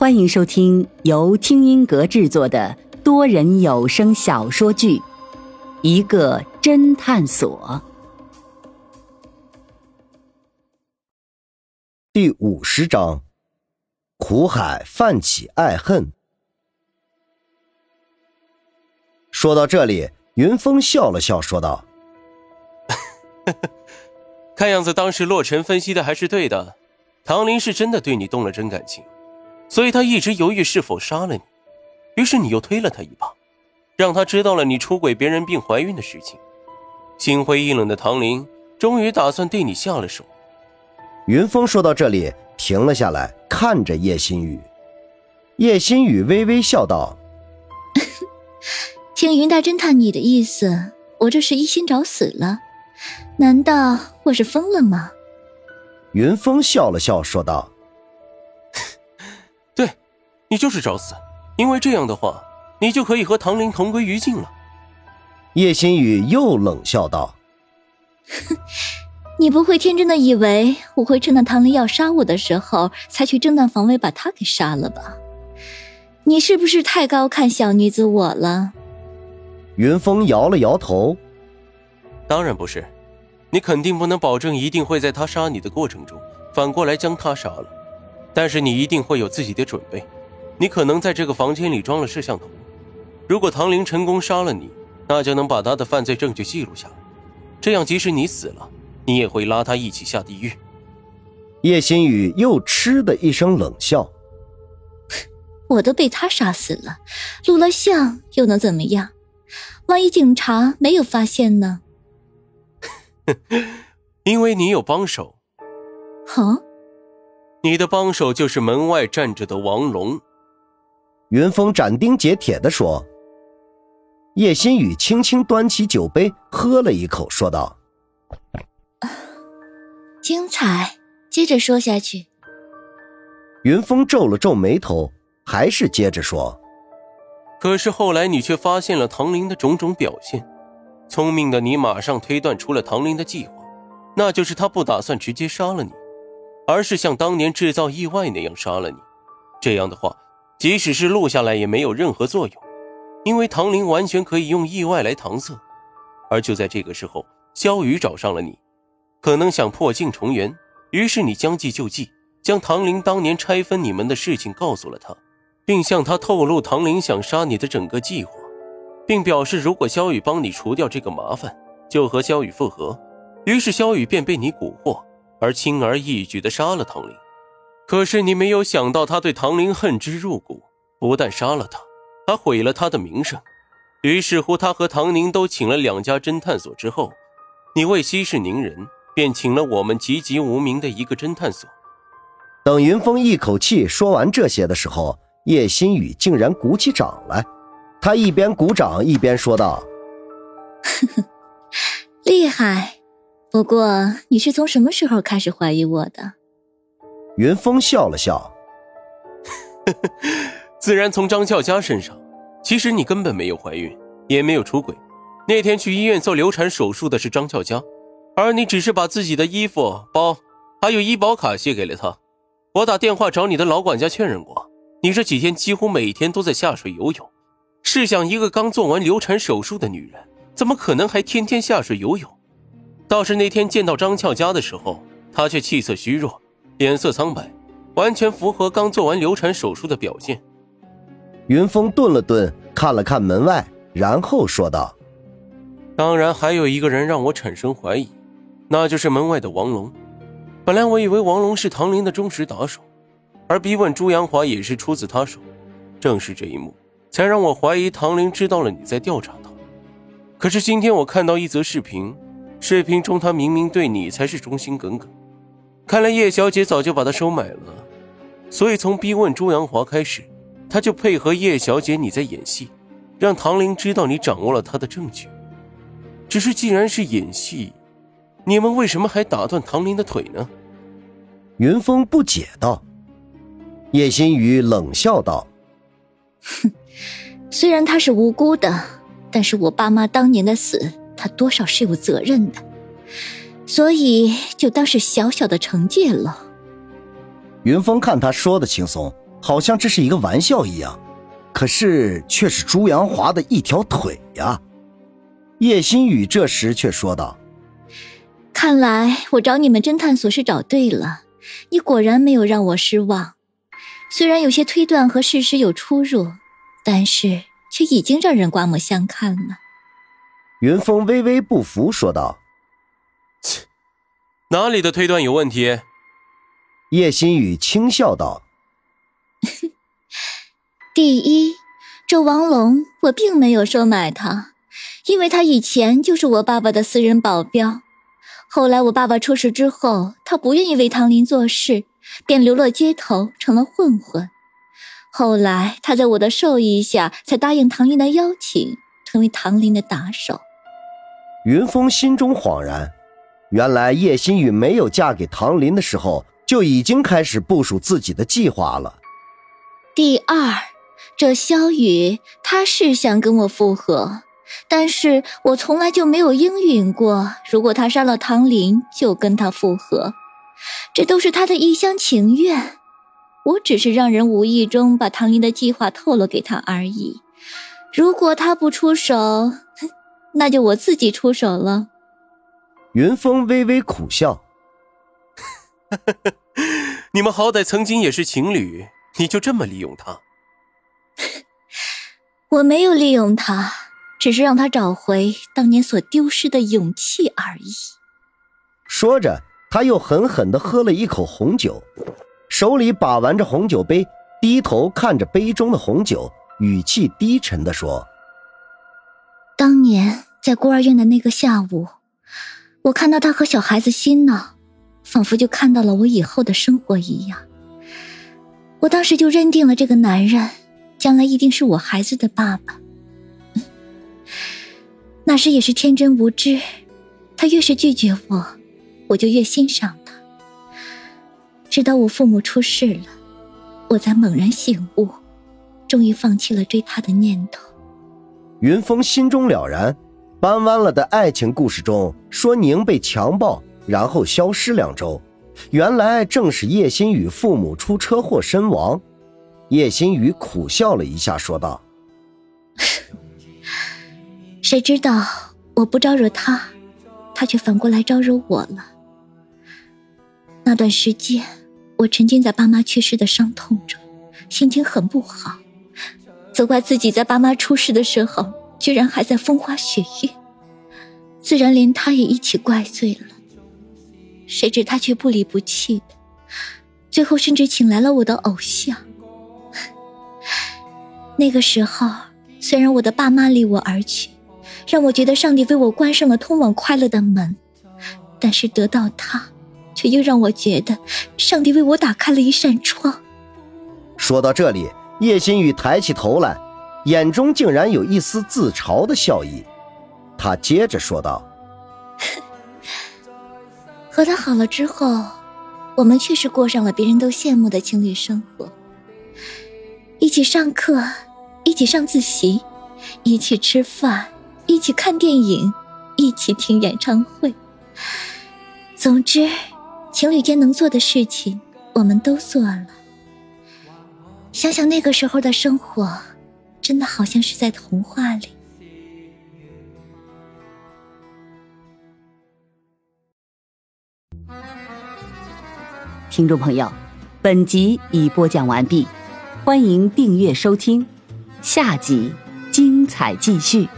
欢迎收听由听音阁制作的多人有声小说剧《一个侦探所》第五十章：苦海泛起爱恨。说到这里，云峰笑了笑，说道：“ 看样子当时洛尘分析的还是对的，唐林是真的对你动了真感情。”所以他一直犹豫是否杀了你，于是你又推了他一把，让他知道了你出轨别人并怀孕的事情。心灰意冷的唐林终于打算对你下了手。云峰说到这里停了下来，看着叶心雨。叶心雨微微笑道：“ 听云大侦探你的意思，我这是一心找死了？难道我是疯了吗？”云峰笑了笑说道。你就是找死，因为这样的话，你就可以和唐林同归于尽了。叶心雨又冷笑道：“你不会天真的以为我会趁着唐林要杀我的时候，才去正当防卫把他给杀了吧？你是不是太高看小女子我了？”云峰摇了摇头：“当然不是，你肯定不能保证一定会在他杀你的过程中反过来将他杀了，但是你一定会有自己的准备。”你可能在这个房间里装了摄像头，如果唐玲成功杀了你，那就能把他的犯罪证据记录下来，这样即使你死了，你也会拉他一起下地狱。叶心雨又嗤的一声冷笑：“我都被他杀死了，录了像又能怎么样？万一警察没有发现呢？” 因为你有帮手。好，你的帮手就是门外站着的王龙。云峰斩钉截铁地说：“叶新宇轻轻端起酒杯，喝了一口，说道：‘精彩，接着说下去。’云峰皱了皱眉头，还是接着说：‘可是后来你却发现了唐林的种种表现，聪明的你马上推断出了唐林的计划，那就是他不打算直接杀了你，而是像当年制造意外那样杀了你。这样的话。’”即使是录下来也没有任何作用，因为唐林完全可以用意外来搪塞。而就在这个时候，萧雨找上了你，可能想破镜重圆，于是你将计就计，将唐林当年拆分你们的事情告诉了他，并向他透露唐林想杀你的整个计划，并表示如果萧雨帮你除掉这个麻烦，就和萧雨复合。于是萧雨便被你蛊惑，而轻而易举地杀了唐林。可是你没有想到，他对唐林恨之入骨，不但杀了他，还毁了他的名声。于是乎，他和唐宁都请了两家侦探所之后，你为息事宁人，便请了我们籍籍无名的一个侦探所。等云峰一口气说完这些的时候，叶新雨竟然鼓起掌来。他一边鼓掌一边说道：“ 厉害，不过你是从什么时候开始怀疑我的？”云峰笑了笑，自然从张俏佳身上。其实你根本没有怀孕，也没有出轨。那天去医院做流产手术的是张俏佳，而你只是把自己的衣服、包还有医保卡借给了她。我打电话找你的老管家确认过，你这几天几乎每天都在下水游泳。试想，一个刚做完流产手术的女人，怎么可能还天天下水游泳？倒是那天见到张俏佳的时候，她却气色虚弱。脸色苍白，完全符合刚做完流产手术的表现。云峰顿了顿，看了看门外，然后说道：“当然，还有一个人让我产生怀疑，那就是门外的王龙。本来我以为王龙是唐林的忠实打手，而逼问朱阳华也是出自他手。正是这一幕，才让我怀疑唐林知道了你在调查他。可是今天我看到一则视频，视频中他明明对你才是忠心耿耿。”看来叶小姐早就把他收买了，所以从逼问朱阳华开始，他就配合叶小姐你在演戏，让唐玲知道你掌握了他的证据。只是既然是演戏，你们为什么还打断唐玲的腿呢？云峰不解道。叶心雨冷笑道：“哼，虽然他是无辜的，但是我爸妈当年的死，他多少是有责任的。”所以就当是小小的惩戒了。云峰看他说的轻松，好像这是一个玩笑一样，可是却是朱阳华的一条腿呀。叶新宇这时却说道：“看来我找你们侦探所是找对了，你果然没有让我失望。虽然有些推断和事实有出入，但是却已经让人刮目相看了。”云峰微微不服，说道：“切，哪里的推断有问题？”叶新宇轻笑道。第一，这王龙，我并没有收买他，因为他以前就是我爸爸的私人保镖。后来我爸爸出事之后，他不愿意为唐林做事，便流落街头，成了混混。后来他在我的授意下，才答应唐林的邀请，成为唐林的打手。云峰心中恍然，原来叶新宇没有嫁给唐林的时候，就已经开始部署自己的计划了。第二，这萧雨他是想跟我复合，但是我从来就没有应允过，如果他杀了唐林，就跟他复合，这都是他的一厢情愿。我只是让人无意中把唐林的计划透露给他而已。如果他不出手，那就我自己出手了。云峰微微苦笑：“ 你们好歹曾经也是情侣。”你就这么利用他？我没有利用他，只是让他找回当年所丢失的勇气而已。说着，他又狠狠的喝了一口红酒，手里把玩着红酒杯，低头看着杯中的红酒，语气低沉的说：“当年在孤儿院的那个下午，我看到他和小孩子嬉闹，仿佛就看到了我以后的生活一样。”我当时就认定了这个男人，将来一定是我孩子的爸爸。那时也是天真无知，他越是拒绝我，我就越欣赏他。直到我父母出事了，我才猛然醒悟，终于放弃了追他的念头。云峰心中了然，搬弯了的爱情故事中说宁被强暴，然后消失两周。原来正是叶心雨父母出车祸身亡，叶心雨苦笑了一下，说道：“ 谁知道我不招惹他，他却反过来招惹我了。那段时间，我沉浸在爸妈去世的伤痛中，心情很不好，责怪自己在爸妈出事的时候居然还在风花雪月，自然连他也一起怪罪了。”谁知他却不离不弃的，最后甚至请来了我的偶像。那个时候，虽然我的爸妈离我而去，让我觉得上帝为我关上了通往快乐的门，但是得到他，却又让我觉得上帝为我打开了一扇窗。说到这里，叶心雨抬起头来，眼中竟然有一丝自嘲的笑意。他接着说道。和他好了之后，我们确实过上了别人都羡慕的情侣生活。一起上课，一起上自习，一起吃饭，一起看电影，一起听演唱会。总之，情侣间能做的事情，我们都做了。想想那个时候的生活，真的好像是在童话里。听众朋友，本集已播讲完毕，欢迎订阅收听，下集精彩继续。